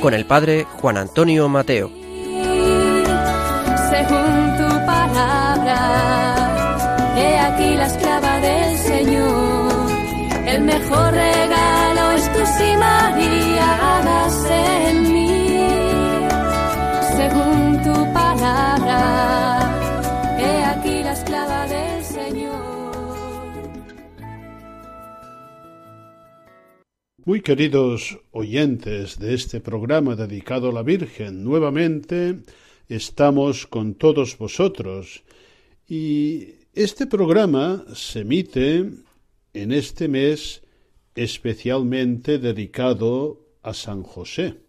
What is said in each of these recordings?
Con el padre Juan Antonio Mateo. según tu palabra. He aquí la esclava del Señor. El mejor regalo es tu María, Muy queridos oyentes de este programa dedicado a la Virgen, nuevamente estamos con todos vosotros y este programa se emite en este mes especialmente dedicado a San José,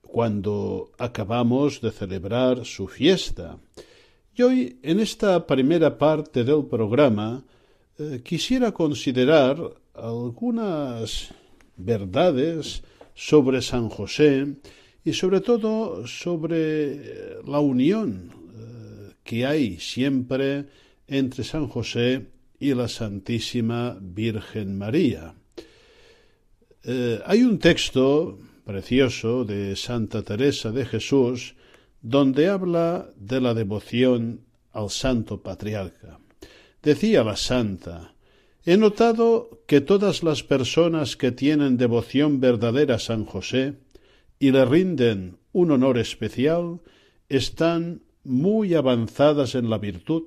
cuando acabamos de celebrar su fiesta. Y hoy, en esta primera parte del programa, eh, quisiera considerar algunas verdades sobre San José y sobre todo sobre eh, la unión eh, que hay siempre entre San José y la Santísima Virgen María. Eh, hay un texto precioso de Santa Teresa de Jesús donde habla de la devoción al Santo Patriarca. Decía la Santa, He notado que todas las personas que tienen devoción verdadera a San José y le rinden un honor especial están muy avanzadas en la virtud,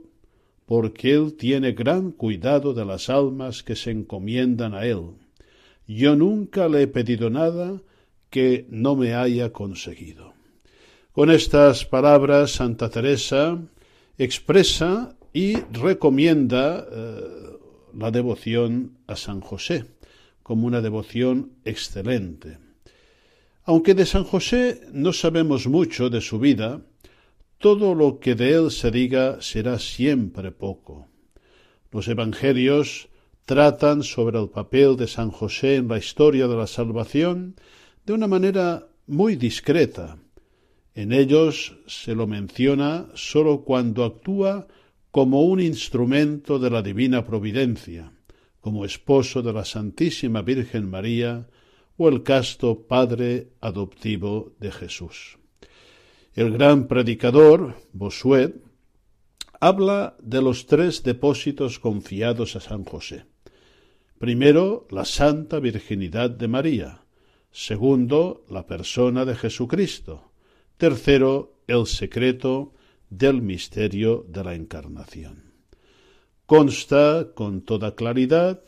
porque él tiene gran cuidado de las almas que se encomiendan a él. Yo nunca le he pedido nada que no me haya conseguido. Con estas palabras, Santa Teresa expresa y recomienda eh, la devoción a San José como una devoción excelente. Aunque de San José no sabemos mucho de su vida, todo lo que de él se diga será siempre poco. Los Evangelios tratan sobre el papel de San José en la historia de la salvación de una manera muy discreta. En ellos se lo menciona sólo cuando actúa como un instrumento de la divina providencia, como esposo de la Santísima Virgen María o el casto Padre adoptivo de Jesús. El gran predicador, Bosuet, habla de los tres depósitos confiados a San José. Primero, la santa virginidad de María. Segundo, la persona de Jesucristo. Tercero, el secreto del misterio de la Encarnación. Consta con toda claridad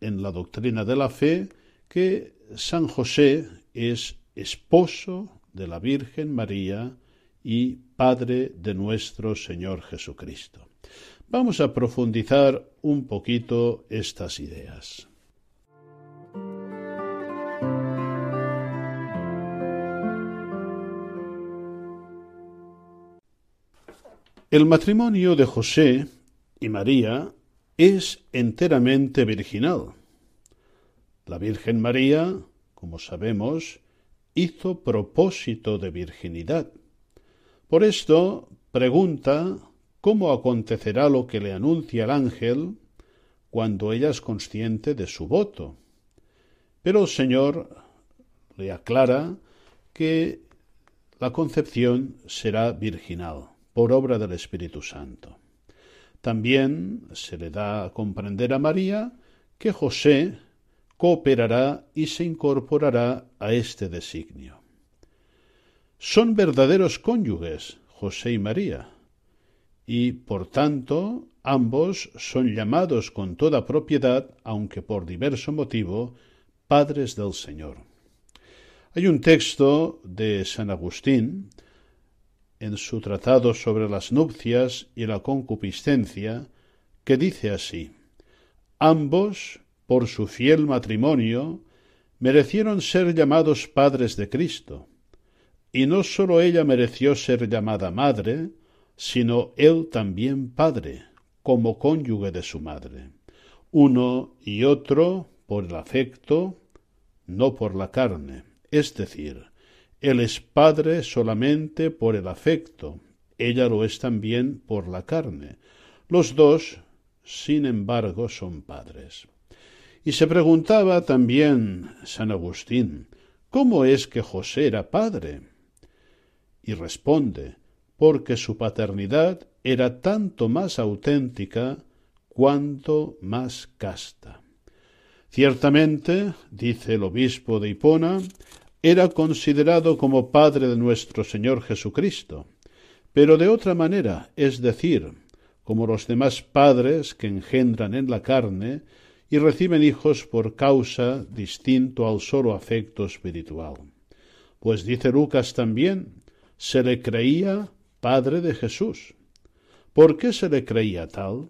en la doctrina de la fe que San José es esposo de la Virgen María y Padre de nuestro Señor Jesucristo. Vamos a profundizar un poquito estas ideas. El matrimonio de José y María es enteramente virginal. La Virgen María, como sabemos, hizo propósito de virginidad. Por esto pregunta cómo acontecerá lo que le anuncia el ángel cuando ella es consciente de su voto. Pero el Señor le aclara que la concepción será virginal por obra del Espíritu Santo. También se le da a comprender a María que José cooperará y se incorporará a este designio. Son verdaderos cónyuges José y María, y por tanto ambos son llamados con toda propiedad, aunque por diverso motivo, padres del Señor. Hay un texto de San Agustín en su tratado sobre las nupcias y la concupiscencia, que dice así Ambos, por su fiel matrimonio, merecieron ser llamados padres de Cristo. y no sólo ella mereció ser llamada madre, sino él también padre, como cónyuge de su madre, uno y otro por el afecto, no por la carne, es decir, él es padre solamente por el afecto, ella lo es también por la carne. Los dos, sin embargo, son padres. Y se preguntaba también San Agustín, ¿cómo es que José era padre? Y responde, porque su paternidad era tanto más auténtica cuanto más casta. Ciertamente, dice el obispo de Hipona, era considerado como padre de nuestro Señor Jesucristo, pero de otra manera, es decir, como los demás padres que engendran en la carne y reciben hijos por causa distinto al solo afecto espiritual. Pues dice Lucas también, se le creía padre de Jesús. ¿Por qué se le creía tal?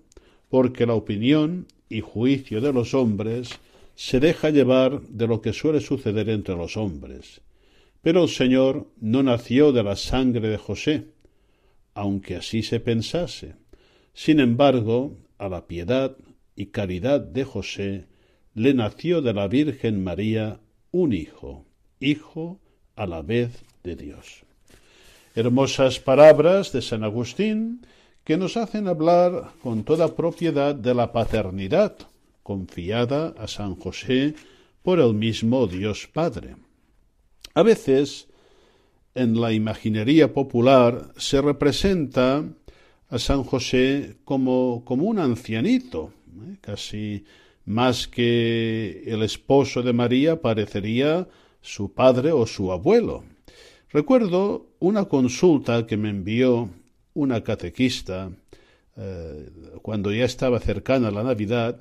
Porque la opinión y juicio de los hombres se deja llevar de lo que suele suceder entre los hombres. Pero el Señor no nació de la sangre de José, aunque así se pensase. Sin embargo, a la piedad y caridad de José le nació de la Virgen María un hijo, hijo a la vez de Dios. Hermosas palabras de San Agustín que nos hacen hablar con toda propiedad de la paternidad confiada a San José por el mismo Dios Padre. A veces, en la imaginería popular se representa a San José como, como un ancianito, ¿eh? casi más que el esposo de María parecería su padre o su abuelo. Recuerdo una consulta que me envió una catequista eh, cuando ya estaba cercana la Navidad,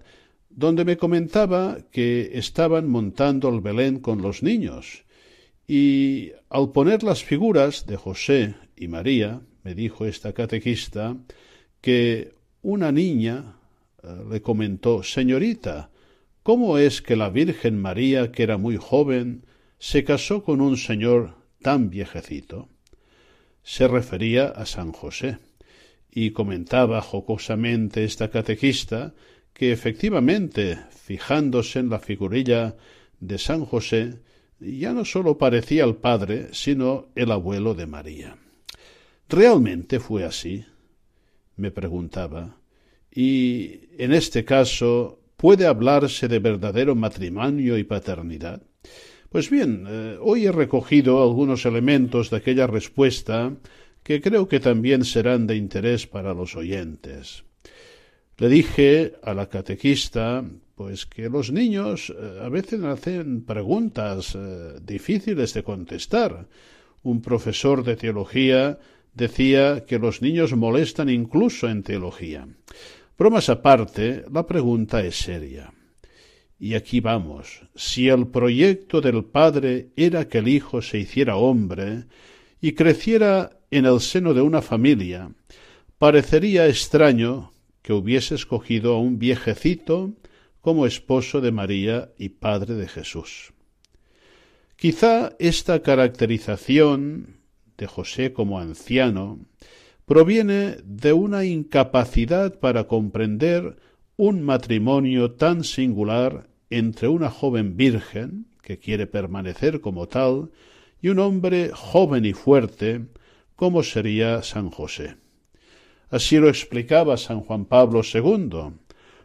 donde me comentaba que estaban montando el Belén con los niños y al poner las figuras de José y María, me dijo esta catequista, que una niña eh, le comentó, Señorita, ¿cómo es que la Virgen María, que era muy joven, se casó con un señor tan viejecito? Se refería a San José, y comentaba jocosamente esta catequista que efectivamente, fijándose en la figurilla de San José, ya no sólo parecía el padre, sino el abuelo de María. ¿Realmente fue así? me preguntaba. Y en este caso, ¿puede hablarse de verdadero matrimonio y paternidad? Pues bien, eh, hoy he recogido algunos elementos de aquella respuesta que creo que también serán de interés para los oyentes. Le dije a la catequista pues que los niños eh, a veces hacen preguntas eh, difíciles de contestar. Un profesor de teología decía que los niños molestan incluso en teología. Bromas aparte, la pregunta es seria. Y aquí vamos. Si el proyecto del Padre era que el Hijo se hiciera hombre y creciera en el seno de una familia, parecería extraño que hubiese escogido a un viejecito como esposo de María y padre de Jesús. Quizá esta caracterización de José como anciano proviene de una incapacidad para comprender un matrimonio tan singular entre una joven virgen, que quiere permanecer como tal, y un hombre joven y fuerte, como sería San José. Así lo explicaba San Juan Pablo II,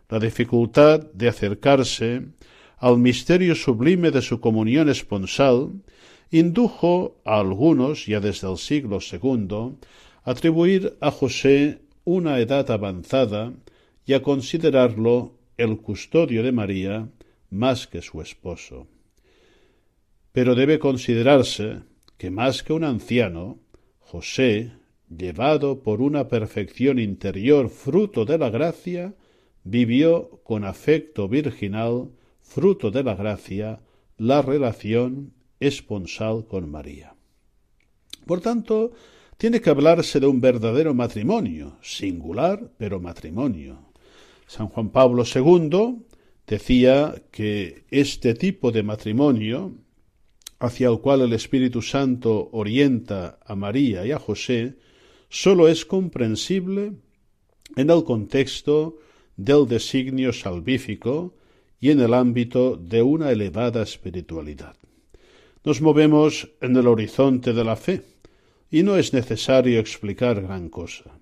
la dificultad de acercarse al misterio sublime de su comunión esponsal indujo a algunos, ya desde el siglo II, a atribuir a José una edad avanzada y a considerarlo el custodio de María más que su esposo. Pero debe considerarse que más que un anciano, José, llevado por una perfección interior fruto de la gracia, vivió con afecto virginal, fruto de la gracia, la relación esponsal con María. Por tanto, tiene que hablarse de un verdadero matrimonio, singular, pero matrimonio. San Juan Pablo II decía que este tipo de matrimonio hacia el cual el Espíritu Santo orienta a María y a José sólo es comprensible en el contexto del designio salvífico y en el ámbito de una elevada espiritualidad. Nos movemos en el horizonte de la fe, y no es necesario explicar gran cosa.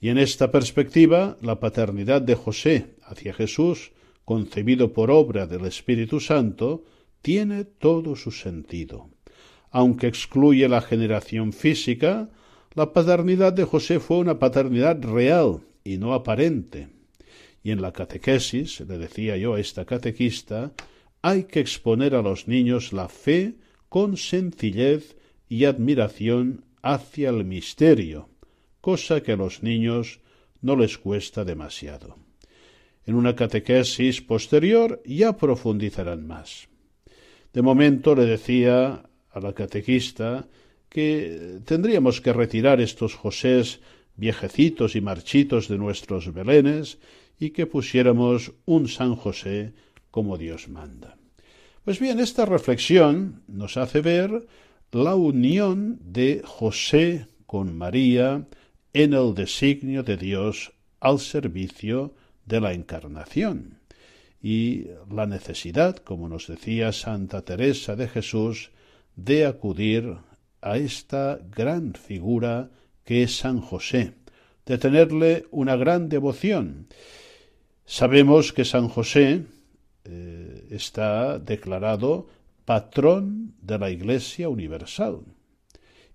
Y en esta perspectiva, la paternidad de José hacia Jesús, concebido por obra del Espíritu Santo, tiene todo su sentido. Aunque excluye la generación física, la paternidad de José fue una paternidad real y no aparente. Y en la catequesis, le decía yo a esta catequista, hay que exponer a los niños la fe con sencillez y admiración hacia el misterio, cosa que a los niños no les cuesta demasiado. En una catequesis posterior ya profundizarán más. De momento le decía a la catequista que tendríamos que retirar estos Josés viejecitos y marchitos de nuestros belenes y que pusiéramos un San José como Dios manda. Pues bien, esta reflexión nos hace ver la unión de José con María en el designio de Dios al servicio de la encarnación y la necesidad, como nos decía Santa Teresa de Jesús, de acudir a esta gran figura que es San José, de tenerle una gran devoción. Sabemos que San José eh, está declarado patrón de la Iglesia Universal,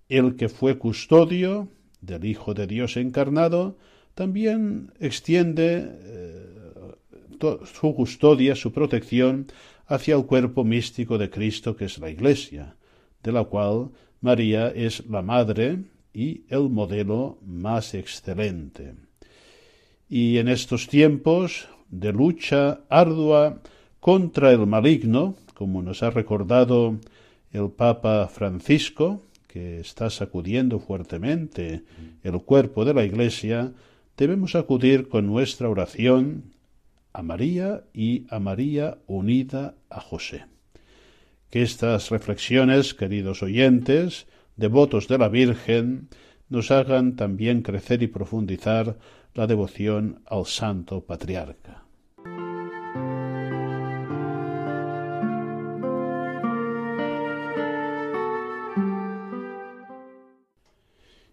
el que fue custodio del Hijo de Dios encarnado, también extiende eh, su custodia, su protección hacia el cuerpo místico de Cristo que es la Iglesia, de la cual María es la madre y el modelo más excelente. Y en estos tiempos de lucha ardua contra el maligno, como nos ha recordado el Papa Francisco, que está sacudiendo fuertemente el cuerpo de la Iglesia, debemos acudir con nuestra oración a María y a María unida a José. Que estas reflexiones, queridos oyentes, devotos de la Virgen, nos hagan también crecer y profundizar la devoción al Santo Patriarca.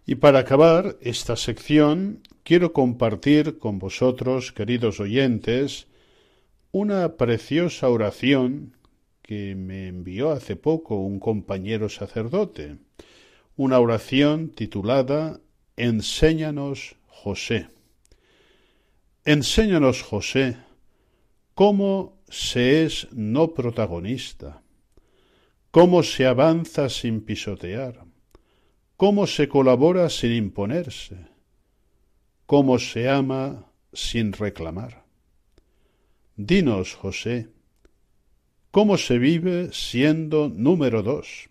Y para acabar esta sección, quiero compartir con vosotros, queridos oyentes, una preciosa oración que me envió hace poco un compañero sacerdote, una oración titulada Enséñanos José. Enséñanos José cómo se es no protagonista, cómo se avanza sin pisotear, cómo se colabora sin imponerse, cómo se ama sin reclamar. Dinos, José, cómo se vive siendo número dos,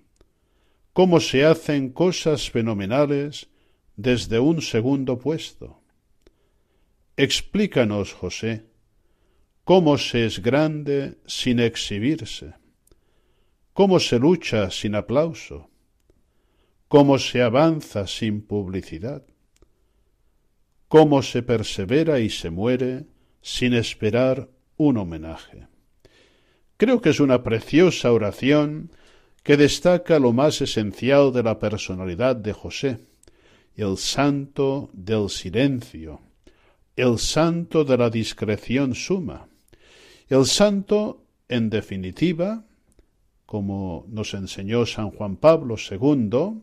cómo se hacen cosas fenomenales desde un segundo puesto. Explícanos, José, cómo se es grande sin exhibirse, cómo se lucha sin aplauso, cómo se avanza sin publicidad, cómo se persevera y se muere sin esperar un homenaje. Creo que es una preciosa oración que destaca lo más esencial de la personalidad de José, el santo del silencio, el santo de la discreción suma, el santo, en definitiva, como nos enseñó San Juan Pablo II,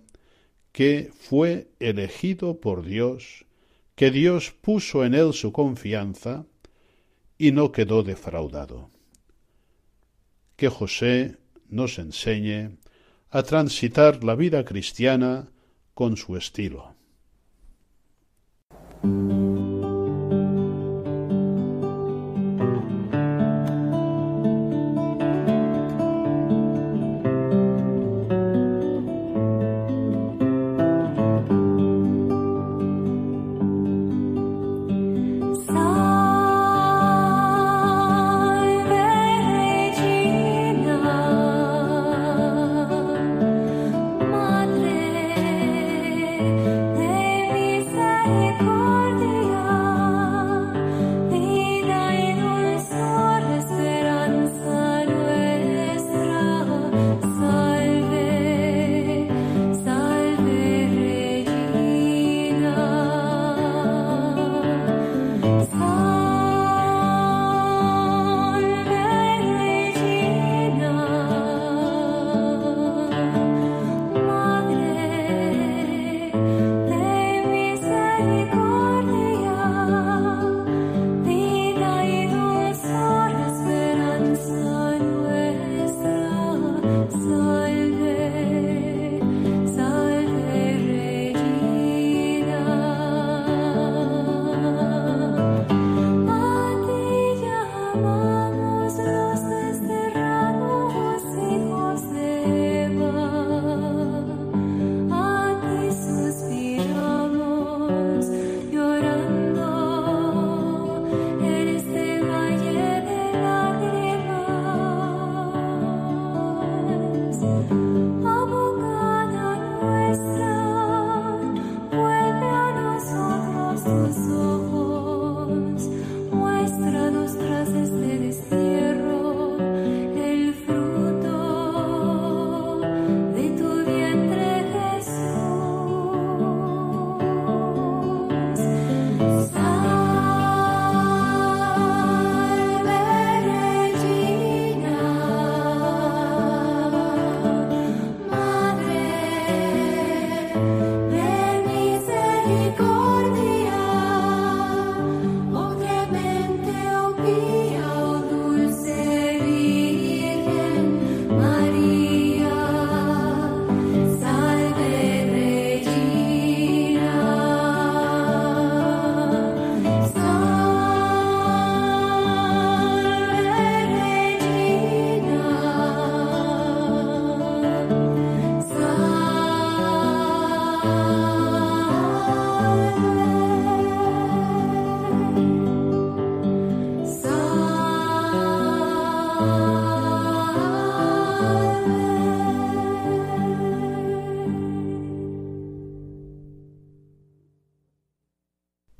que fue elegido por Dios, que Dios puso en él su confianza y no quedó defraudado. Que José nos enseñe a transitar la vida cristiana con su estilo.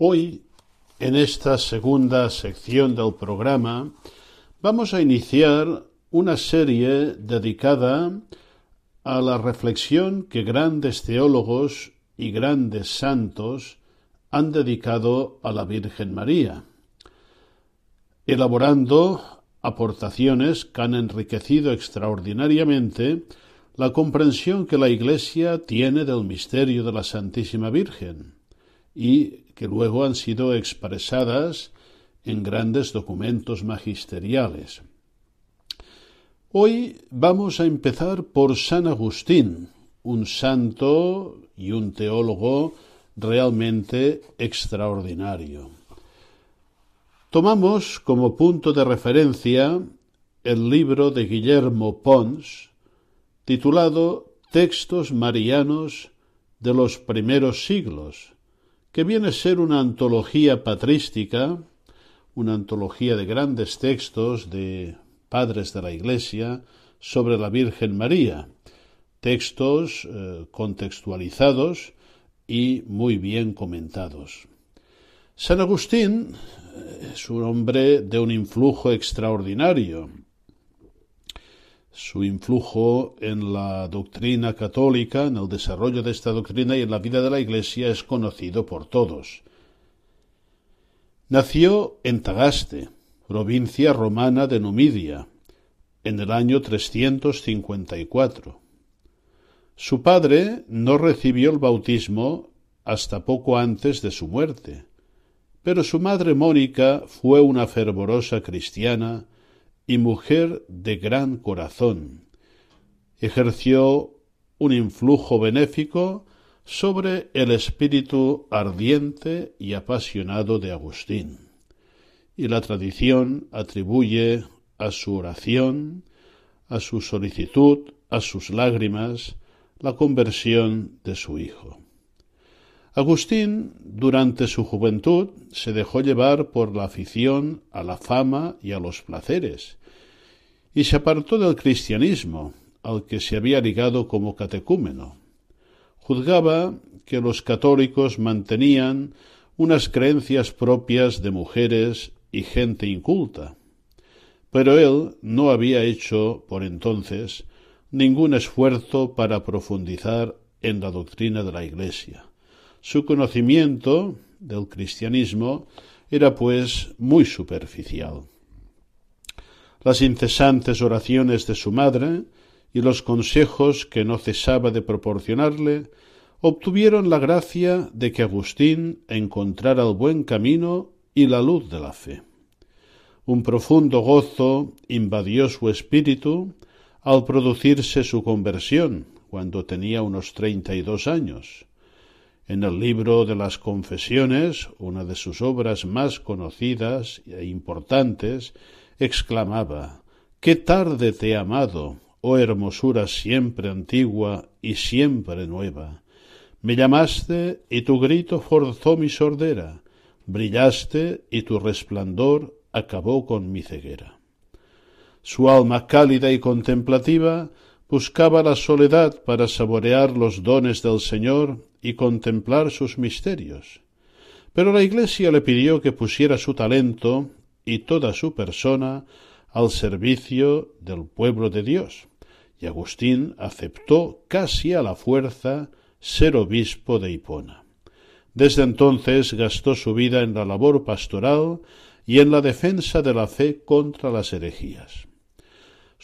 Hoy, en esta segunda sección del programa, vamos a iniciar una serie dedicada a la reflexión que grandes teólogos y grandes santos han dedicado a la Virgen María, elaborando aportaciones que han enriquecido extraordinariamente la comprensión que la Iglesia tiene del misterio de la Santísima Virgen y que luego han sido expresadas en grandes documentos magisteriales. Hoy vamos a empezar por San Agustín, un santo y un teólogo realmente extraordinario. Tomamos como punto de referencia el libro de Guillermo Pons, titulado Textos Marianos de los primeros siglos, que viene a ser una antología patrística, una antología de grandes textos de padres de la Iglesia sobre la Virgen María, textos eh, contextualizados y muy bien comentados. San Agustín eh, es un hombre de un influjo extraordinario, su influjo en la doctrina católica, en el desarrollo de esta doctrina y en la vida de la Iglesia es conocido por todos. Nació en Tagaste, provincia romana de Numidia, en el año 354. Su padre no recibió el bautismo hasta poco antes de su muerte, pero su madre Mónica fue una fervorosa cristiana y mujer de gran corazón. Ejerció un influjo benéfico sobre el espíritu ardiente y apasionado de Agustín, y la tradición atribuye a su oración, a su solicitud, a sus lágrimas, la conversión de su hijo. Agustín, durante su juventud, se dejó llevar por la afición a la fama y a los placeres, y se apartó del cristianismo, al que se había ligado como catecúmeno. Juzgaba que los católicos mantenían unas creencias propias de mujeres y gente inculta, pero él no había hecho, por entonces, ningún esfuerzo para profundizar en la doctrina de la Iglesia su conocimiento del cristianismo era pues muy superficial. Las incesantes oraciones de su madre y los consejos que no cesaba de proporcionarle obtuvieron la gracia de que Agustín encontrara el buen camino y la luz de la fe. Un profundo gozo invadió su espíritu al producirse su conversión, cuando tenía unos treinta y dos años. En el libro de las Confesiones, una de sus obras más conocidas e importantes, exclamaba Qué tarde te he amado, oh hermosura siempre antigua y siempre nueva. Me llamaste y tu grito forzó mi sordera, brillaste y tu resplandor acabó con mi ceguera. Su alma cálida y contemplativa buscaba la soledad para saborear los dones del Señor y contemplar sus misterios. Pero la Iglesia le pidió que pusiera su talento y toda su persona al servicio del pueblo de Dios, y Agustín aceptó casi a la fuerza ser obispo de Hipona. Desde entonces gastó su vida en la labor pastoral y en la defensa de la fe contra las herejías.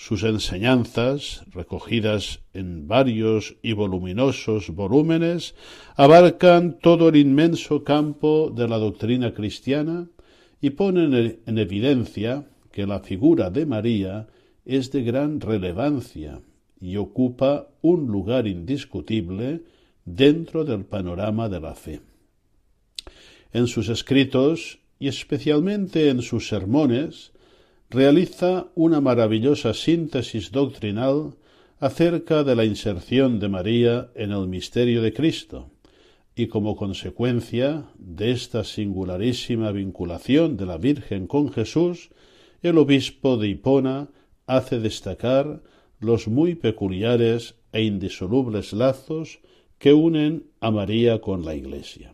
Sus enseñanzas, recogidas en varios y voluminosos volúmenes, abarcan todo el inmenso campo de la doctrina cristiana y ponen en evidencia que la figura de María es de gran relevancia y ocupa un lugar indiscutible dentro del panorama de la fe. En sus escritos y especialmente en sus sermones, realiza una maravillosa síntesis doctrinal acerca de la inserción de María en el misterio de Cristo, y como consecuencia de esta singularísima vinculación de la Virgen con Jesús, el obispo de Hipona hace destacar los muy peculiares e indisolubles lazos que unen a María con la Iglesia.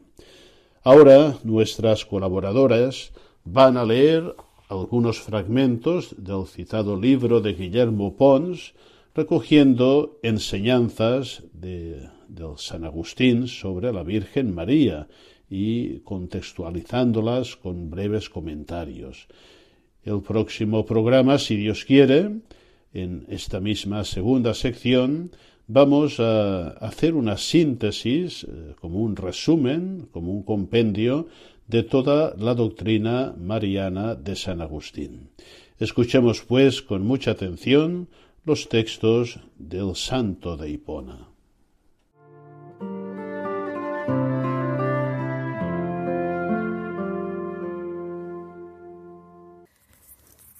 Ahora nuestras colaboradoras van a leer algunos fragmentos del citado libro de Guillermo Pons, recogiendo enseñanzas de, del San Agustín sobre la Virgen María y contextualizándolas con breves comentarios. El próximo programa, si Dios quiere, en esta misma segunda sección, vamos a hacer una síntesis, eh, como un resumen, como un compendio de toda la doctrina mariana de San Agustín. Escuchemos, pues, con mucha atención los textos del Santo de Hipona.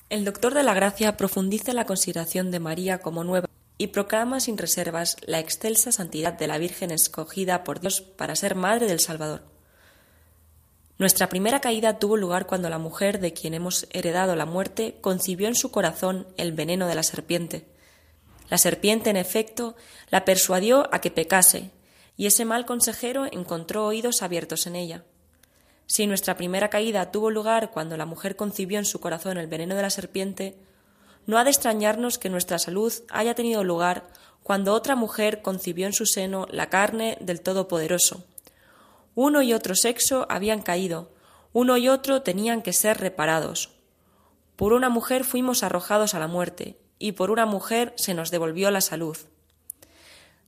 El doctor de la Gracia profundiza la consideración de María como nueva y proclama sin reservas la excelsa santidad de la Virgen escogida por Dios para ser madre del Salvador. Nuestra primera caída tuvo lugar cuando la mujer de quien hemos heredado la muerte concibió en su corazón el veneno de la serpiente. La serpiente, en efecto, la persuadió a que pecase, y ese mal consejero encontró oídos abiertos en ella. Si nuestra primera caída tuvo lugar cuando la mujer concibió en su corazón el veneno de la serpiente, no ha de extrañarnos que nuestra salud haya tenido lugar cuando otra mujer concibió en su seno la carne del Todopoderoso. Uno y otro sexo habían caído, uno y otro tenían que ser reparados. Por una mujer fuimos arrojados a la muerte, y por una mujer se nos devolvió la salud.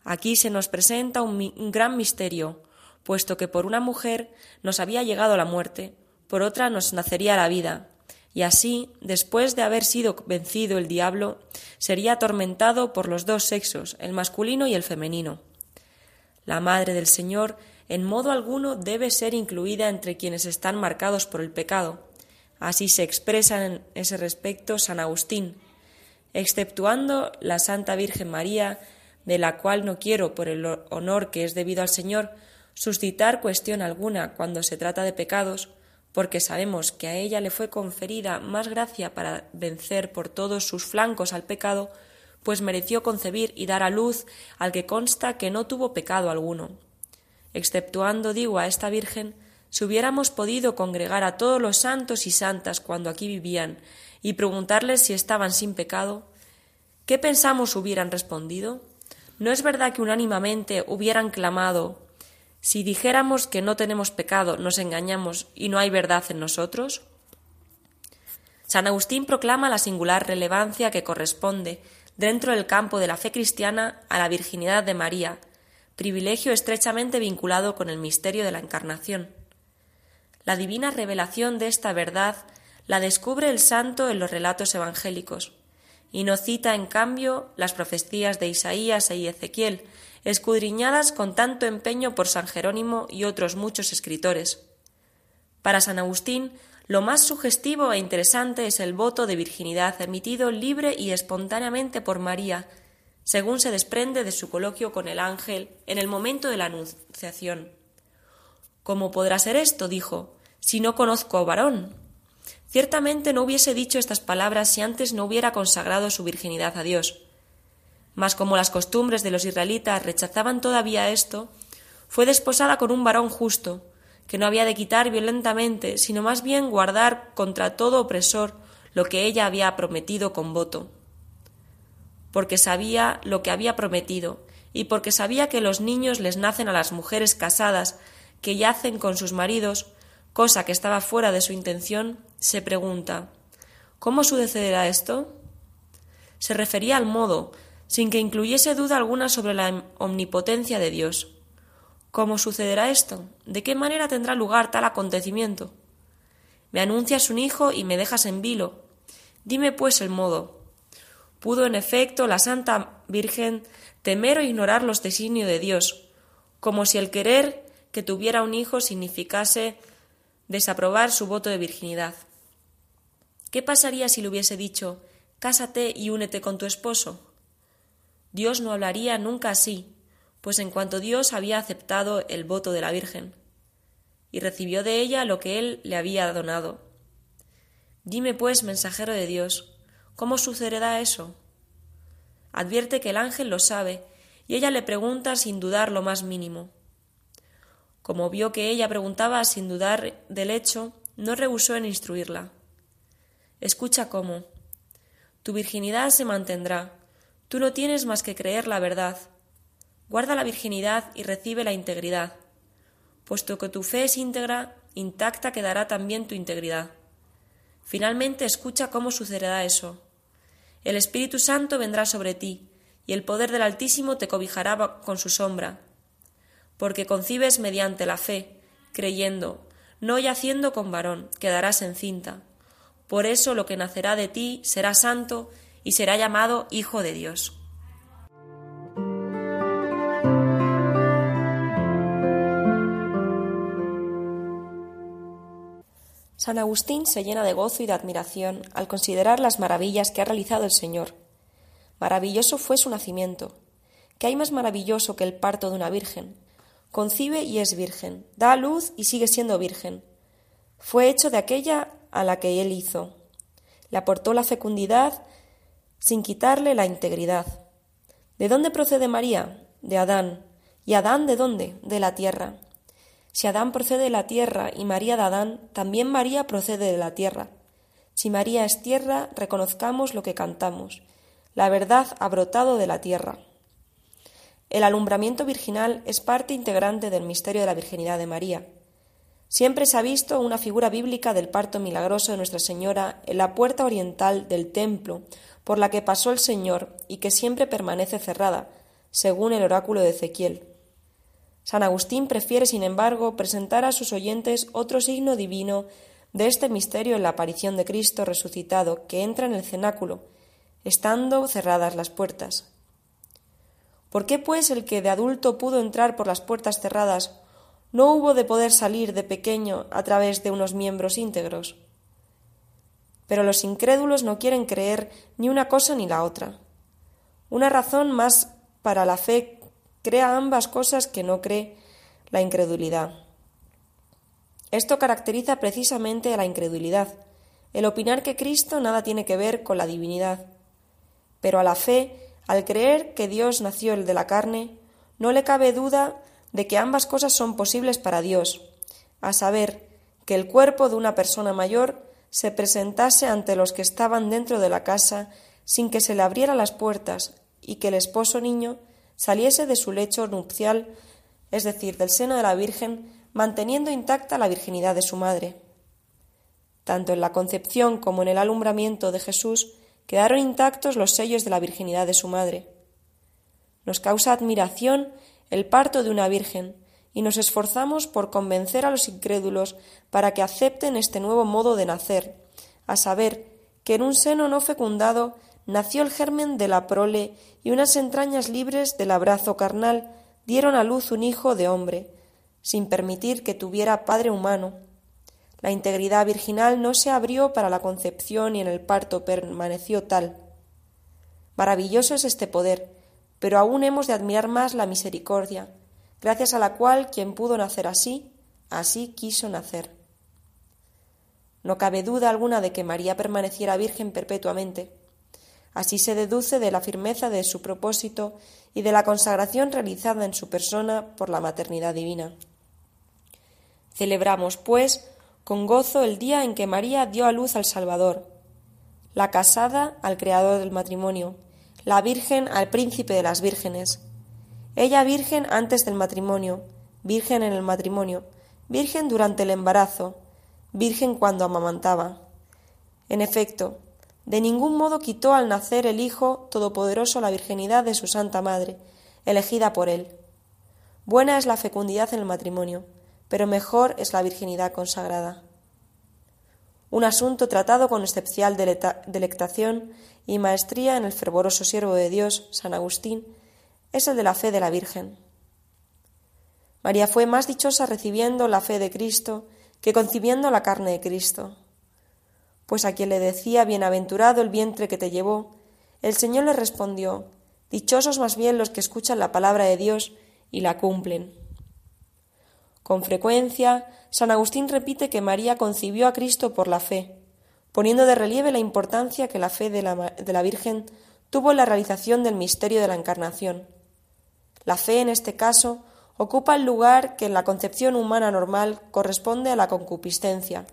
Aquí se nos presenta un, un gran misterio, puesto que por una mujer nos había llegado la muerte, por otra nos nacería la vida, y así, después de haber sido vencido el diablo, sería atormentado por los dos sexos, el masculino y el femenino. La Madre del Señor en modo alguno debe ser incluida entre quienes están marcados por el pecado. Así se expresa en ese respecto San Agustín, exceptuando la Santa Virgen María, de la cual no quiero, por el honor que es debido al Señor, suscitar cuestión alguna cuando se trata de pecados, porque sabemos que a ella le fue conferida más gracia para vencer por todos sus flancos al pecado, pues mereció concebir y dar a luz al que consta que no tuvo pecado alguno. Exceptuando, digo, a esta Virgen, si hubiéramos podido congregar a todos los santos y santas cuando aquí vivían y preguntarles si estaban sin pecado, ¿qué pensamos hubieran respondido? ¿No es verdad que unánimamente hubieran clamado si dijéramos que no tenemos pecado, nos engañamos y no hay verdad en nosotros? San Agustín proclama la singular relevancia que corresponde dentro del campo de la fe cristiana a la virginidad de María, privilegio estrechamente vinculado con el misterio de la Encarnación. La divina revelación de esta verdad la descubre el santo en los relatos evangélicos, y no cita, en cambio, las profecías de Isaías e Ezequiel, escudriñadas con tanto empeño por San Jerónimo y otros muchos escritores. Para San Agustín, lo más sugestivo e interesante es el voto de virginidad emitido libre y espontáneamente por María, según se desprende de su coloquio con el ángel en el momento de la anunciación. ¿Cómo podrá ser esto? dijo, si no conozco a varón. Ciertamente no hubiese dicho estas palabras si antes no hubiera consagrado su virginidad a Dios. Mas como las costumbres de los israelitas rechazaban todavía esto, fue desposada con un varón justo, que no había de quitar violentamente, sino más bien guardar contra todo opresor lo que ella había prometido con voto. Porque sabía lo que había prometido, y porque sabía que los niños les nacen a las mujeres casadas que yacen con sus maridos, cosa que estaba fuera de su intención, se pregunta ¿Cómo sucederá esto? Se refería al modo, sin que incluyese duda alguna sobre la omnipotencia de Dios. ¿Cómo sucederá esto? ¿De qué manera tendrá lugar tal acontecimiento? Me anuncias un hijo y me dejas en vilo. Dime pues el modo. Pudo en efecto la Santa Virgen temer o ignorar los designios de Dios, como si el querer que tuviera un hijo significase desaprobar su voto de virginidad. ¿Qué pasaría si le hubiese dicho Cásate y únete con tu esposo? Dios no hablaría nunca así, pues en cuanto Dios había aceptado el voto de la Virgen, y recibió de ella lo que él le había donado. Dime, pues, mensajero de Dios, ¿cómo sucederá eso? Advierte que el ángel lo sabe, y ella le pregunta sin dudar lo más mínimo. Como vio que ella preguntaba sin dudar del hecho, no rehusó en instruirla. Escucha cómo. Tu virginidad se mantendrá. Tú no tienes más que creer la verdad. Guarda la virginidad y recibe la integridad. Puesto que tu fe es íntegra, intacta quedará también tu integridad. Finalmente escucha cómo sucederá eso. El Espíritu Santo vendrá sobre ti, y el poder del Altísimo te cobijará con su sombra. Porque concibes mediante la fe, creyendo, no yaciendo con varón, quedarás encinta. Por eso lo que nacerá de ti será santo y será llamado Hijo de Dios. San Agustín se llena de gozo y de admiración al considerar las maravillas que ha realizado el Señor. Maravilloso fue su nacimiento. ¿Qué hay más maravilloso que el parto de una virgen? Concibe y es virgen, da a luz y sigue siendo virgen. Fue hecho de aquella a la que él hizo. Le aportó la fecundidad sin quitarle la integridad. ¿De dónde procede María? De Adán. ¿Y Adán de dónde? De la tierra. Si Adán procede de la tierra y María de Adán, también María procede de la tierra. Si María es tierra, reconozcamos lo que cantamos. La verdad ha brotado de la tierra. El alumbramiento virginal es parte integrante del misterio de la virginidad de María. Siempre se ha visto una figura bíblica del parto milagroso de Nuestra Señora en la puerta oriental del templo por la que pasó el Señor y que siempre permanece cerrada, según el oráculo de Ezequiel. San Agustín prefiere, sin embargo, presentar a sus oyentes otro signo divino de este misterio en la aparición de Cristo resucitado que entra en el cenáculo, estando cerradas las puertas. ¿Por qué, pues, el que de adulto pudo entrar por las puertas cerradas no hubo de poder salir de pequeño a través de unos miembros íntegros? Pero los incrédulos no quieren creer ni una cosa ni la otra. Una razón más para la fe crea ambas cosas que no cree la incredulidad. Esto caracteriza precisamente a la incredulidad, el opinar que Cristo nada tiene que ver con la divinidad. Pero a la fe, al creer que Dios nació el de la carne, no le cabe duda de que ambas cosas son posibles para Dios, a saber, que el cuerpo de una persona mayor se presentase ante los que estaban dentro de la casa sin que se le abrieran las puertas y que el esposo niño saliese de su lecho nupcial, es decir, del seno de la Virgen, manteniendo intacta la virginidad de su madre. Tanto en la concepción como en el alumbramiento de Jesús quedaron intactos los sellos de la virginidad de su madre. Nos causa admiración el parto de una virgen, y nos esforzamos por convencer a los incrédulos para que acepten este nuevo modo de nacer, a saber, que en un seno no fecundado nació el germen de la prole y unas entrañas libres del abrazo carnal dieron a luz un hijo de hombre, sin permitir que tuviera padre humano. La integridad virginal no se abrió para la concepción y en el parto permaneció tal. Maravilloso es este poder, pero aún hemos de admirar más la misericordia, gracias a la cual quien pudo nacer así, así quiso nacer. No cabe duda alguna de que María permaneciera virgen perpetuamente. Así se deduce de la firmeza de su propósito y de la consagración realizada en su persona por la maternidad divina. Celebramos, pues, con gozo el día en que María dio a luz al Salvador, la casada al Creador del matrimonio, la Virgen al Príncipe de las Vírgenes. Ella virgen antes del matrimonio, virgen en el matrimonio, virgen durante el embarazo, virgen cuando amamantaba. En efecto, de ningún modo quitó al nacer el Hijo Todopoderoso la virginidad de su Santa Madre, elegida por él. Buena es la fecundidad en el matrimonio, pero mejor es la virginidad consagrada. Un asunto tratado con excepcional delectación y maestría en el fervoroso siervo de Dios, San Agustín, es el de la fe de la Virgen. María fue más dichosa recibiendo la fe de Cristo que concibiendo la carne de Cristo. Pues a quien le decía Bienaventurado el vientre que te llevó, el Señor le respondió Dichosos más bien los que escuchan la palabra de Dios y la cumplen. Con frecuencia, San Agustín repite que María concibió a Cristo por la fe, poniendo de relieve la importancia que la fe de la, de la Virgen tuvo en la realización del misterio de la Encarnación. La fe, en este caso, ocupa el lugar que en la concepción humana normal corresponde a la concupiscencia.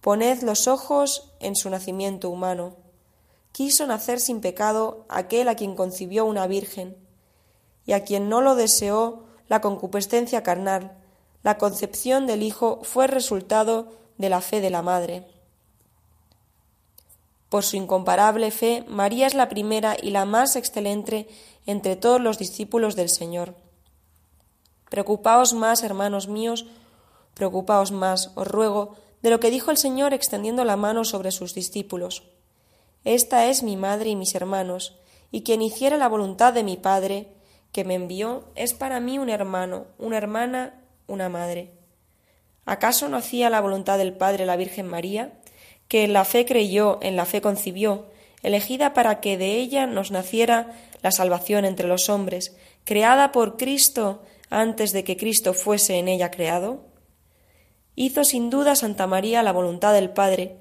Poned los ojos en su nacimiento humano. Quiso nacer sin pecado aquel a quien concibió una virgen, y a quien no lo deseó la concupiscencia carnal, la concepción del Hijo fue resultado de la fe de la Madre. Por su incomparable fe, María es la primera y la más excelente entre todos los discípulos del Señor. Preocupaos más, hermanos míos, preocupaos más, os ruego, de lo que dijo el Señor extendiendo la mano sobre sus discípulos. Esta es mi madre y mis hermanos, y quien hiciera la voluntad de mi Padre, que me envió, es para mí un hermano, una hermana una madre. ¿Acaso no hacía la voluntad del Padre la Virgen María, que en la fe creyó, en la fe concibió, elegida para que de ella nos naciera la salvación entre los hombres, creada por Cristo antes de que Cristo fuese en ella creado? Hizo sin duda Santa María la voluntad del Padre.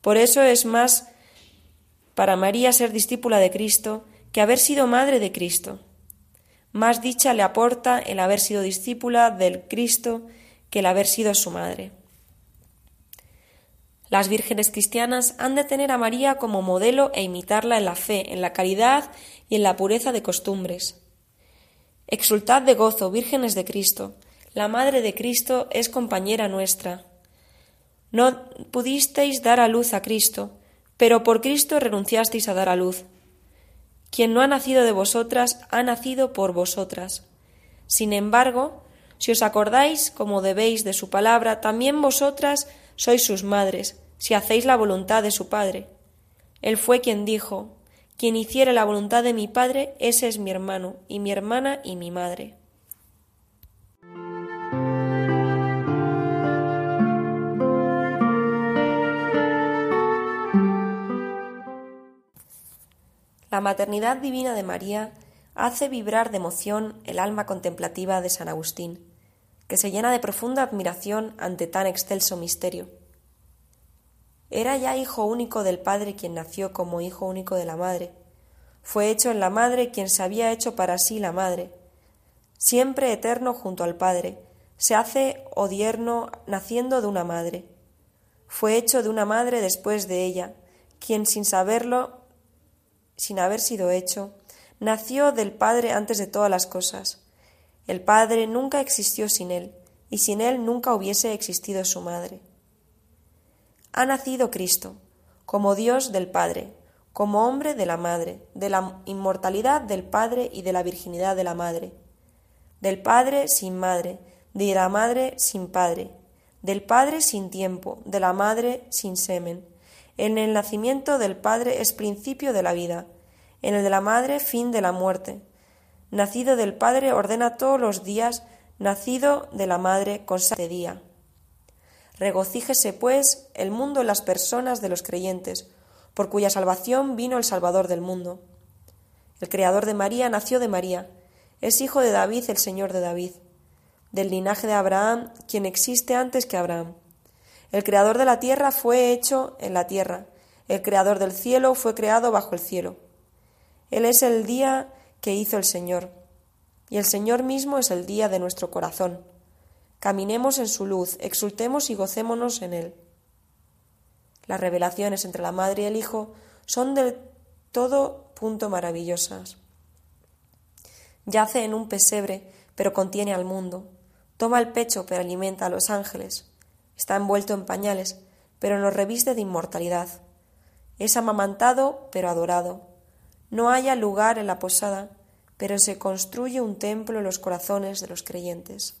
Por eso es más para María ser discípula de Cristo que haber sido madre de Cristo. Más dicha le aporta el haber sido discípula del Cristo que el haber sido su madre. Las vírgenes cristianas han de tener a María como modelo e imitarla en la fe, en la caridad y en la pureza de costumbres. Exultad de gozo, vírgenes de Cristo. La Madre de Cristo es compañera nuestra. No pudisteis dar a luz a Cristo, pero por Cristo renunciasteis a dar a luz. Quien no ha nacido de vosotras, ha nacido por vosotras. Sin embargo, si os acordáis, como debéis, de su palabra, también vosotras sois sus madres, si hacéis la voluntad de su Padre. Él fue quien dijo, quien hiciere la voluntad de mi Padre, ese es mi hermano, y mi hermana y mi madre. La maternidad divina de María hace vibrar de emoción el alma contemplativa de San Agustín, que se llena de profunda admiración ante tan excelso misterio. Era ya hijo único del Padre quien nació como hijo único de la Madre. Fue hecho en la Madre quien se había hecho para sí la Madre. Siempre eterno junto al Padre, se hace odierno naciendo de una madre. Fue hecho de una madre después de ella, quien sin saberlo sin haber sido hecho, nació del Padre antes de todas las cosas. El Padre nunca existió sin él, y sin él nunca hubiese existido su madre. Ha nacido Cristo, como Dios del Padre, como hombre de la Madre, de la inmortalidad del Padre y de la virginidad de la Madre, del Padre sin Madre, de la Madre sin Padre, del Padre sin tiempo, de la Madre sin semen, en el nacimiento del Padre es principio de la vida, en el de la Madre fin de la muerte. Nacido del Padre ordena todos los días, nacido de la Madre consagra día. Regocíjese, pues, el mundo en las personas de los creyentes, por cuya salvación vino el Salvador del mundo. El Creador de María nació de María, es hijo de David el Señor de David, del linaje de Abraham, quien existe antes que Abraham. El creador de la tierra fue hecho en la tierra. El creador del cielo fue creado bajo el cielo. Él es el día que hizo el Señor, y el Señor mismo es el día de nuestro corazón. Caminemos en su luz, exultemos y gocémonos en él. Las revelaciones entre la madre y el hijo son del todo punto maravillosas. Yace en un pesebre, pero contiene al mundo. Toma el pecho, pero alimenta a los ángeles. Está envuelto en pañales, pero nos reviste de inmortalidad. Es amamantado, pero adorado. No haya lugar en la posada, pero se construye un templo en los corazones de los creyentes.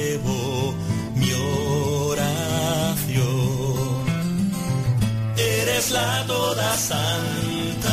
Eres la toda santa,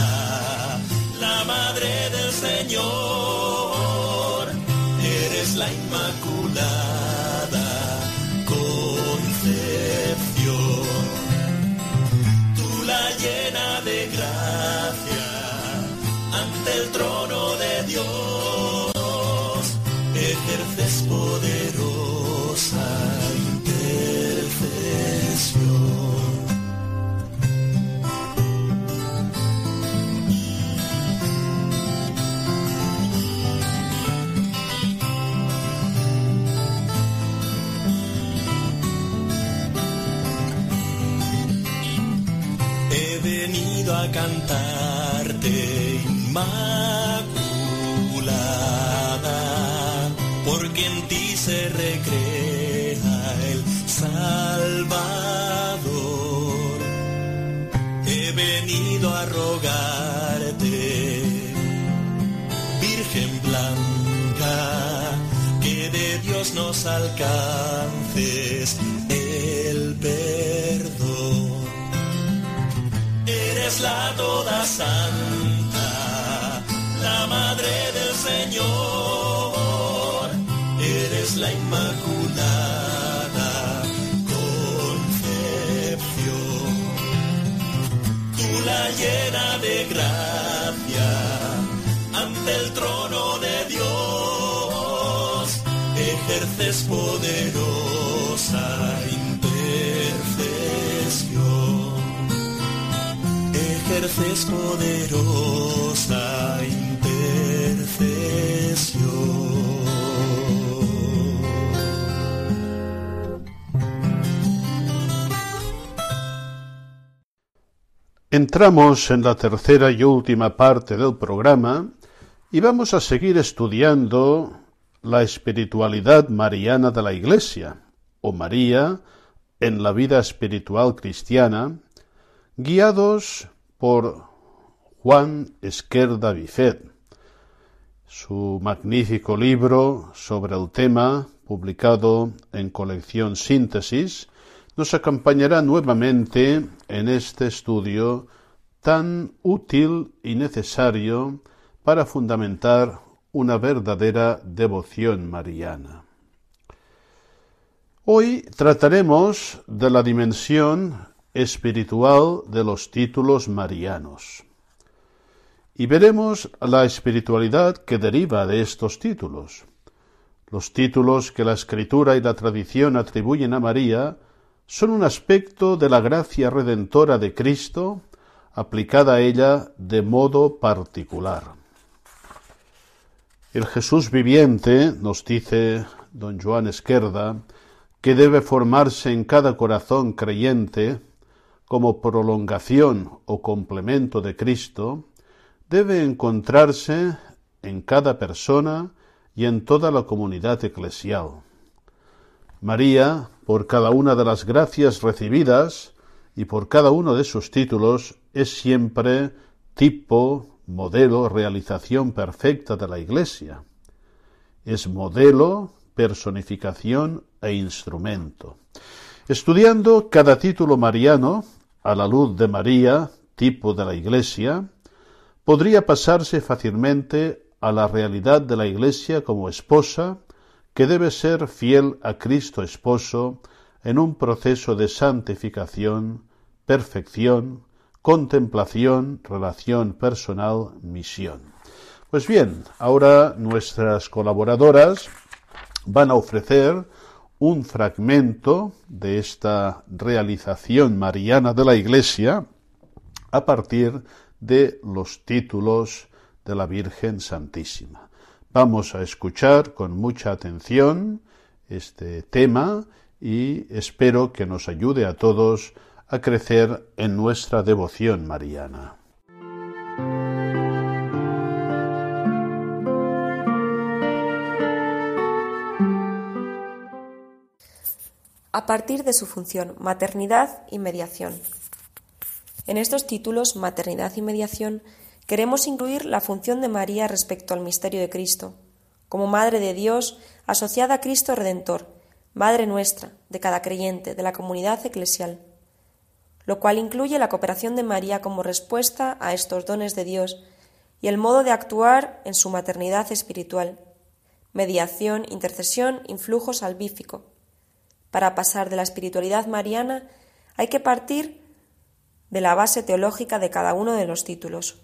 alcances el perdón. Eres la toda santa, Ejerces poderosa intercesión ejerces poderosa intercesión. Entramos en la tercera y última parte del programa y vamos a seguir estudiando la espiritualidad mariana de la Iglesia, o María en la vida espiritual cristiana, guiados por Juan Esquerda Bifet. Su magnífico libro sobre el tema, publicado en colección Síntesis, nos acompañará nuevamente en este estudio tan útil y necesario para fundamentar una verdadera devoción mariana. Hoy trataremos de la dimensión espiritual de los títulos marianos. Y veremos la espiritualidad que deriva de estos títulos. Los títulos que la escritura y la tradición atribuyen a María son un aspecto de la gracia redentora de Cristo aplicada a ella de modo particular. El Jesús viviente, nos dice don Joan Esquerda, que debe formarse en cada corazón creyente como prolongación o complemento de Cristo, debe encontrarse en cada persona y en toda la comunidad eclesial. María, por cada una de las gracias recibidas y por cada uno de sus títulos, es siempre tipo, modelo, realización perfecta de la Iglesia. Es modelo, personificación e instrumento. Estudiando cada título mariano, a la luz de María, tipo de la Iglesia, podría pasarse fácilmente a la realidad de la Iglesia como esposa, que debe ser fiel a Cristo esposo en un proceso de santificación, perfección, contemplación, relación personal, misión. Pues bien, ahora nuestras colaboradoras van a ofrecer un fragmento de esta realización mariana de la Iglesia a partir de los títulos de la Virgen Santísima. Vamos a escuchar con mucha atención este tema y espero que nos ayude a todos a crecer en nuestra devoción mariana. A partir de su función, maternidad y mediación. En estos títulos, maternidad y mediación, queremos incluir la función de María respecto al misterio de Cristo, como Madre de Dios asociada a Cristo Redentor, Madre nuestra, de cada creyente, de la comunidad eclesial, lo cual incluye la cooperación de María como respuesta a estos dones de Dios y el modo de actuar en su maternidad espiritual, mediación, intercesión, influjo salvífico. Para pasar de la espiritualidad mariana hay que partir de la base teológica de cada uno de los títulos.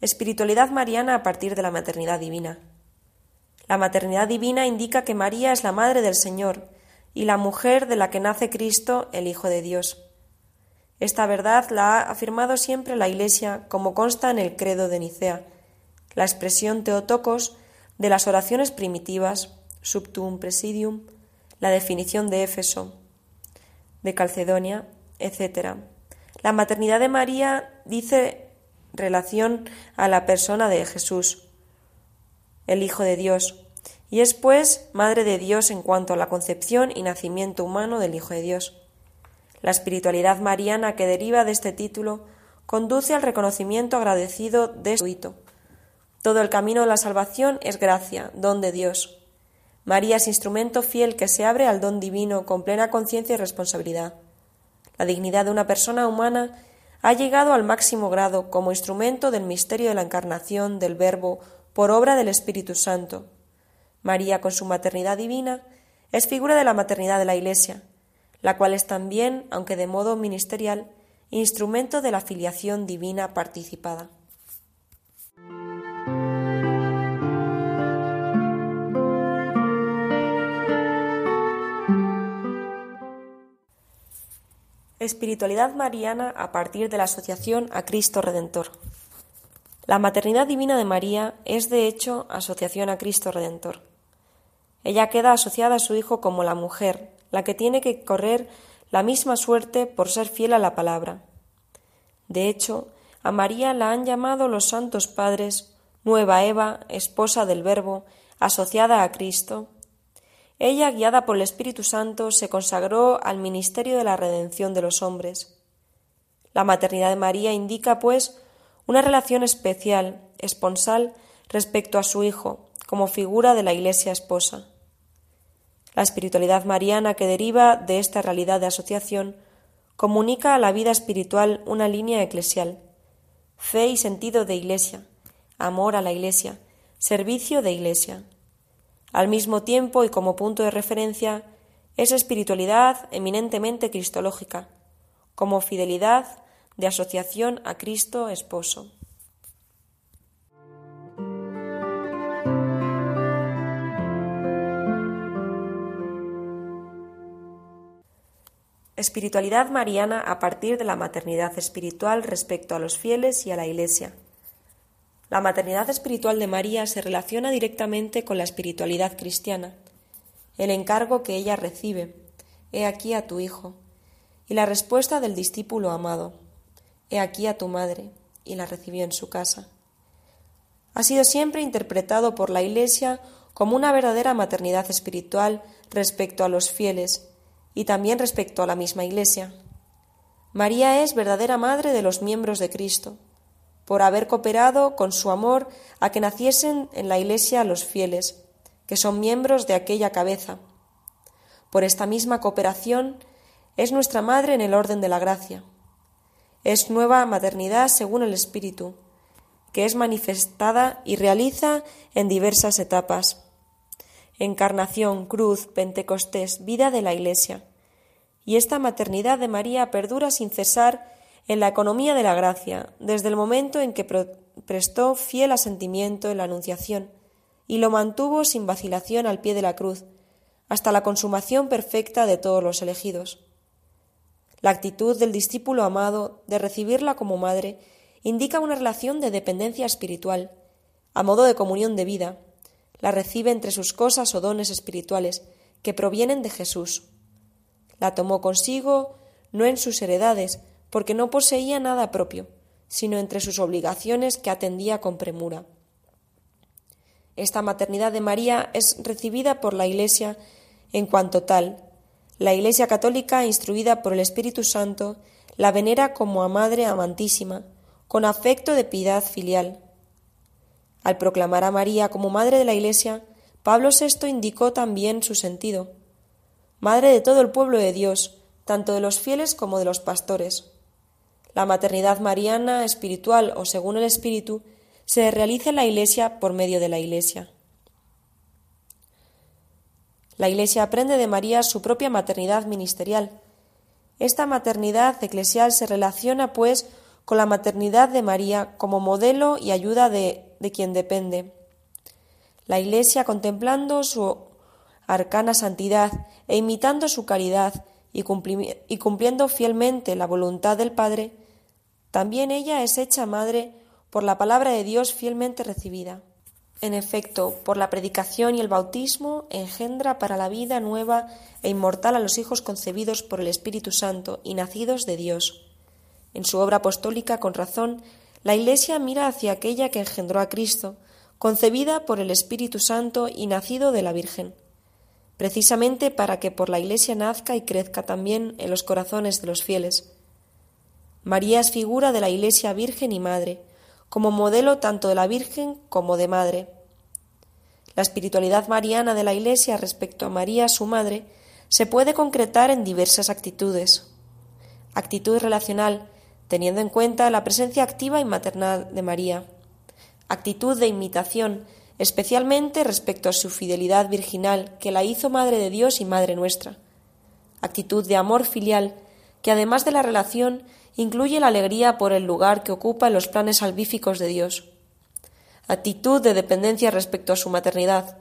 Espiritualidad mariana a partir de la maternidad divina. La maternidad divina indica que María es la madre del Señor y la mujer de la que nace Cristo, el Hijo de Dios. Esta verdad la ha afirmado siempre la Iglesia, como consta en el credo de Nicea, la expresión Teotocos de las oraciones primitivas, subtum presidium, la definición de Éfeso, de Calcedonia, etc. La maternidad de María dice relación a la persona de Jesús, el Hijo de Dios, y es pues Madre de Dios en cuanto a la concepción y nacimiento humano del Hijo de Dios. La espiritualidad mariana que deriva de este título conduce al reconocimiento agradecido de su hito. Todo el camino de la salvación es gracia, don de Dios. María es instrumento fiel que se abre al don divino con plena conciencia y responsabilidad. La dignidad de una persona humana ha llegado al máximo grado como instrumento del misterio de la encarnación del Verbo por obra del Espíritu Santo. María, con su maternidad divina, es figura de la maternidad de la Iglesia, la cual es también, aunque de modo ministerial, instrumento de la filiación divina participada. Espiritualidad mariana a partir de la asociación a Cristo Redentor. La maternidad divina de María es de hecho asociación a Cristo Redentor. Ella queda asociada a su Hijo como la mujer, la que tiene que correr la misma suerte por ser fiel a la palabra. De hecho, a María la han llamado los santos padres nueva Eva, esposa del Verbo, asociada a Cristo, ella, guiada por el Espíritu Santo, se consagró al ministerio de la redención de los hombres. La maternidad de María indica, pues, una relación especial, esponsal, respecto a su Hijo, como figura de la Iglesia esposa. La espiritualidad mariana que deriva de esta realidad de asociación comunica a la vida espiritual una línea eclesial, fe y sentido de Iglesia, amor a la Iglesia, servicio de Iglesia. Al mismo tiempo y como punto de referencia, es espiritualidad eminentemente cristológica, como fidelidad de asociación a Cristo esposo. Espiritualidad mariana a partir de la maternidad espiritual respecto a los fieles y a la Iglesia. La maternidad espiritual de María se relaciona directamente con la espiritualidad cristiana, el encargo que ella recibe, He aquí a tu hijo, y la respuesta del discípulo amado, He aquí a tu madre, y la recibió en su casa. Ha sido siempre interpretado por la Iglesia como una verdadera maternidad espiritual respecto a los fieles y también respecto a la misma Iglesia. María es verdadera madre de los miembros de Cristo, por haber cooperado con su amor a que naciesen en la Iglesia los fieles, que son miembros de aquella cabeza. Por esta misma cooperación es nuestra madre en el orden de la gracia. Es nueva maternidad según el Espíritu, que es manifestada y realiza en diversas etapas. Encarnación, cruz, Pentecostés, vida de la Iglesia. Y esta maternidad de María perdura sin cesar en la economía de la gracia, desde el momento en que prestó fiel asentimiento en la Anunciación y lo mantuvo sin vacilación al pie de la cruz, hasta la consumación perfecta de todos los elegidos. La actitud del discípulo amado de recibirla como madre indica una relación de dependencia espiritual, a modo de comunión de vida. La recibe entre sus cosas o dones espirituales que provienen de Jesús. La tomó consigo no en sus heredades, porque no poseía nada propio, sino entre sus obligaciones que atendía con premura. Esta maternidad de María es recibida por la Iglesia en cuanto tal. La Iglesia católica, instruida por el Espíritu Santo, la venera como a Madre amantísima, con afecto de piedad filial. Al proclamar a María como Madre de la Iglesia, Pablo VI indicó también su sentido. Madre de todo el pueblo de Dios, tanto de los fieles como de los pastores. La maternidad mariana, espiritual o según el Espíritu, se realiza en la Iglesia por medio de la Iglesia. La Iglesia aprende de María su propia maternidad ministerial. Esta maternidad eclesial se relaciona, pues, con la maternidad de María como modelo y ayuda de, de quien depende. La Iglesia, contemplando su arcana santidad e imitando su caridad y, y cumpliendo fielmente la voluntad del Padre, también ella es hecha madre por la palabra de Dios fielmente recibida. En efecto, por la predicación y el bautismo engendra para la vida nueva e inmortal a los hijos concebidos por el Espíritu Santo y nacidos de Dios. En su obra apostólica, con razón, la Iglesia mira hacia aquella que engendró a Cristo, concebida por el Espíritu Santo y nacido de la Virgen, precisamente para que por la Iglesia nazca y crezca también en los corazones de los fieles. María es figura de la Iglesia Virgen y Madre, como modelo tanto de la Virgen como de Madre. La espiritualidad mariana de la Iglesia respecto a María, su madre, se puede concretar en diversas actitudes. Actitud relacional, teniendo en cuenta la presencia activa y maternal de María. Actitud de imitación, especialmente respecto a su fidelidad virginal, que la hizo Madre de Dios y Madre nuestra. Actitud de amor filial, que además de la relación, incluye la alegría por el lugar que ocupa en los planes salvíficos de Dios. Actitud de dependencia respecto a su maternidad,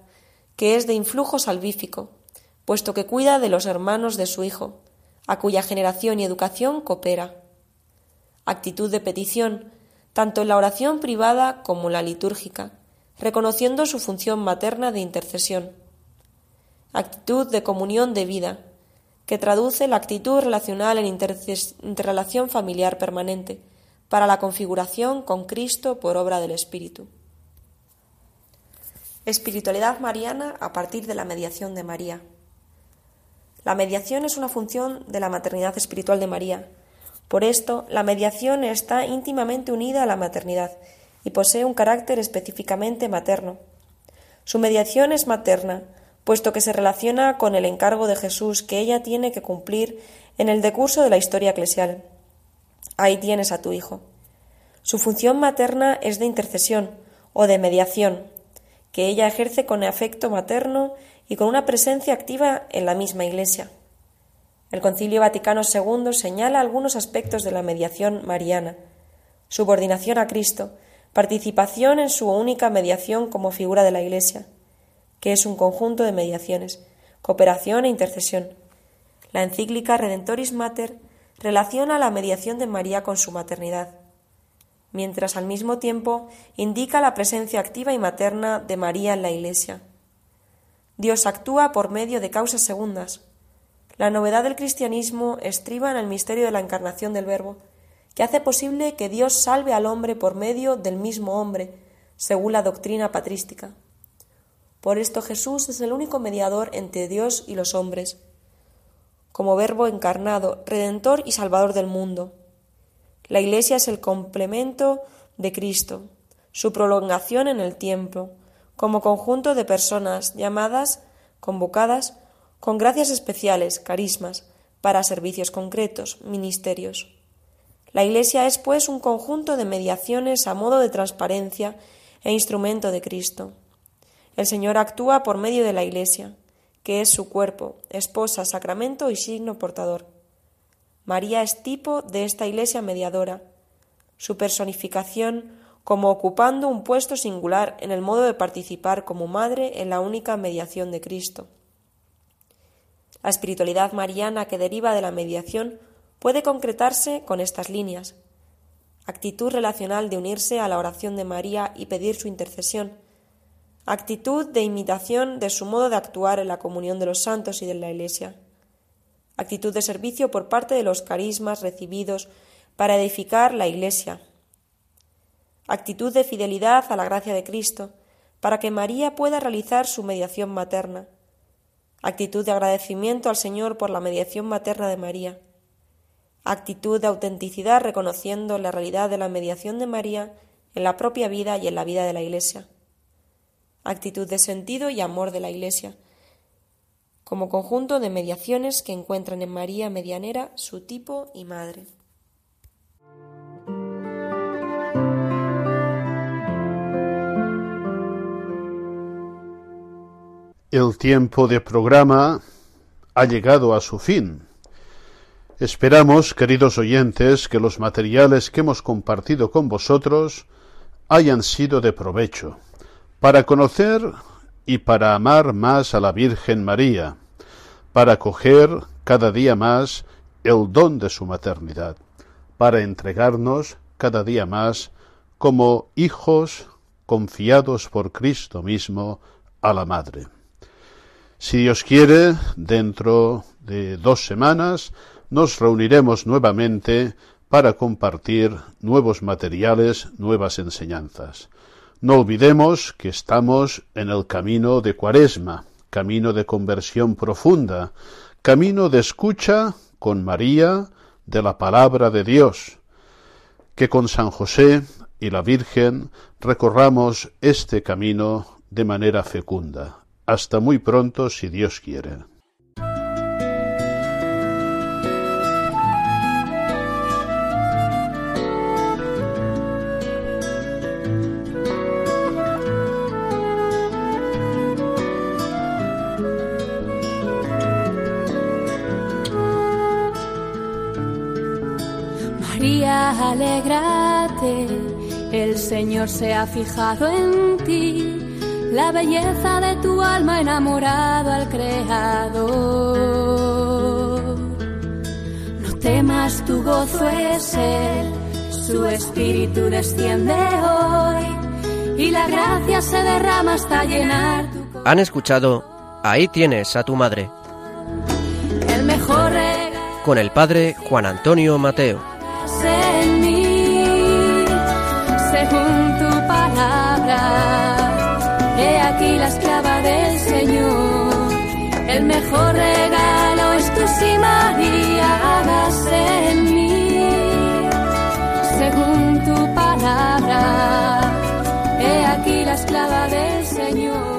que es de influjo salvífico, puesto que cuida de los hermanos de su Hijo, a cuya generación y educación coopera. Actitud de petición, tanto en la oración privada como en la litúrgica, reconociendo su función materna de intercesión. Actitud de comunión de vida, que traduce la actitud relacional en interrelación familiar permanente, para la configuración con Cristo por obra del Espíritu. Espiritualidad mariana a partir de la mediación de María. La mediación es una función de la maternidad espiritual de María. Por esto, la mediación está íntimamente unida a la maternidad y posee un carácter específicamente materno. Su mediación es materna, puesto que se relaciona con el encargo de Jesús que ella tiene que cumplir en el decurso de la historia eclesial. Ahí tienes a tu hijo. Su función materna es de intercesión o de mediación, que ella ejerce con afecto materno y con una presencia activa en la misma Iglesia. El Concilio Vaticano II señala algunos aspectos de la mediación mariana, subordinación a Cristo, participación en su única mediación como figura de la Iglesia, que es un conjunto de mediaciones, cooperación e intercesión. La encíclica Redentoris Mater relaciona la mediación de María con su maternidad. mientras al mismo tiempo indica la presencia activa y materna de María en la Iglesia. Dios actúa por medio de causas segundas. La novedad del cristianismo estriba en el misterio de la encarnación del Verbo, que hace posible que Dios salve al hombre por medio del mismo hombre, según la doctrina patrística. Por esto Jesús es el único mediador entre Dios y los hombres, como Verbo encarnado, Redentor y Salvador del mundo. La Iglesia es el complemento de Cristo, su prolongación en el tiempo, como conjunto de personas llamadas, convocadas, con gracias especiales, carismas, para servicios concretos, ministerios. La Iglesia es, pues, un conjunto de mediaciones a modo de transparencia e instrumento de Cristo. El Señor actúa por medio de la Iglesia, que es su cuerpo, esposa, sacramento y signo portador. María es tipo de esta Iglesia mediadora, su personificación como ocupando un puesto singular en el modo de participar como madre en la única mediación de Cristo. La espiritualidad mariana que deriva de la mediación puede concretarse con estas líneas. Actitud relacional de unirse a la oración de María y pedir su intercesión. Actitud de imitación de su modo de actuar en la comunión de los santos y de la Iglesia. Actitud de servicio por parte de los carismas recibidos para edificar la Iglesia. Actitud de fidelidad a la gracia de Cristo, para que María pueda realizar su mediación materna. Actitud de agradecimiento al Señor por la mediación materna de María actitud de autenticidad reconociendo la realidad de la mediación de María en la propia vida y en la vida de la Iglesia, actitud de sentido y amor de la Iglesia, como conjunto de mediaciones que encuentran en María medianera su tipo y madre. El tiempo de programa ha llegado a su fin. Esperamos, queridos oyentes, que los materiales que hemos compartido con vosotros hayan sido de provecho para conocer y para amar más a la Virgen María, para acoger cada día más el don de su maternidad, para entregarnos cada día más como hijos confiados por Cristo mismo a la Madre. Si Dios quiere, dentro de dos semanas nos reuniremos nuevamente para compartir nuevos materiales, nuevas enseñanzas. No olvidemos que estamos en el camino de Cuaresma, camino de conversión profunda, camino de escucha con María de la palabra de Dios. Que con San José y la Virgen recorramos este camino de manera fecunda. Hasta muy pronto, si Dios quiere. alégrate, el Señor se ha fijado en ti, la belleza de tu alma enamorado al Creador. No temas, tu gozo es Él, su espíritu desciende hoy y la gracia se derrama hasta llenar tu Han escuchado Ahí tienes a tu madre. El mejor con el padre Juan Antonio Mateo. en mí, según aquí la esclava del Señor. El mejor regalo es tu si María, hágase en mí, según tu palabra. He aquí la esclava del Señor.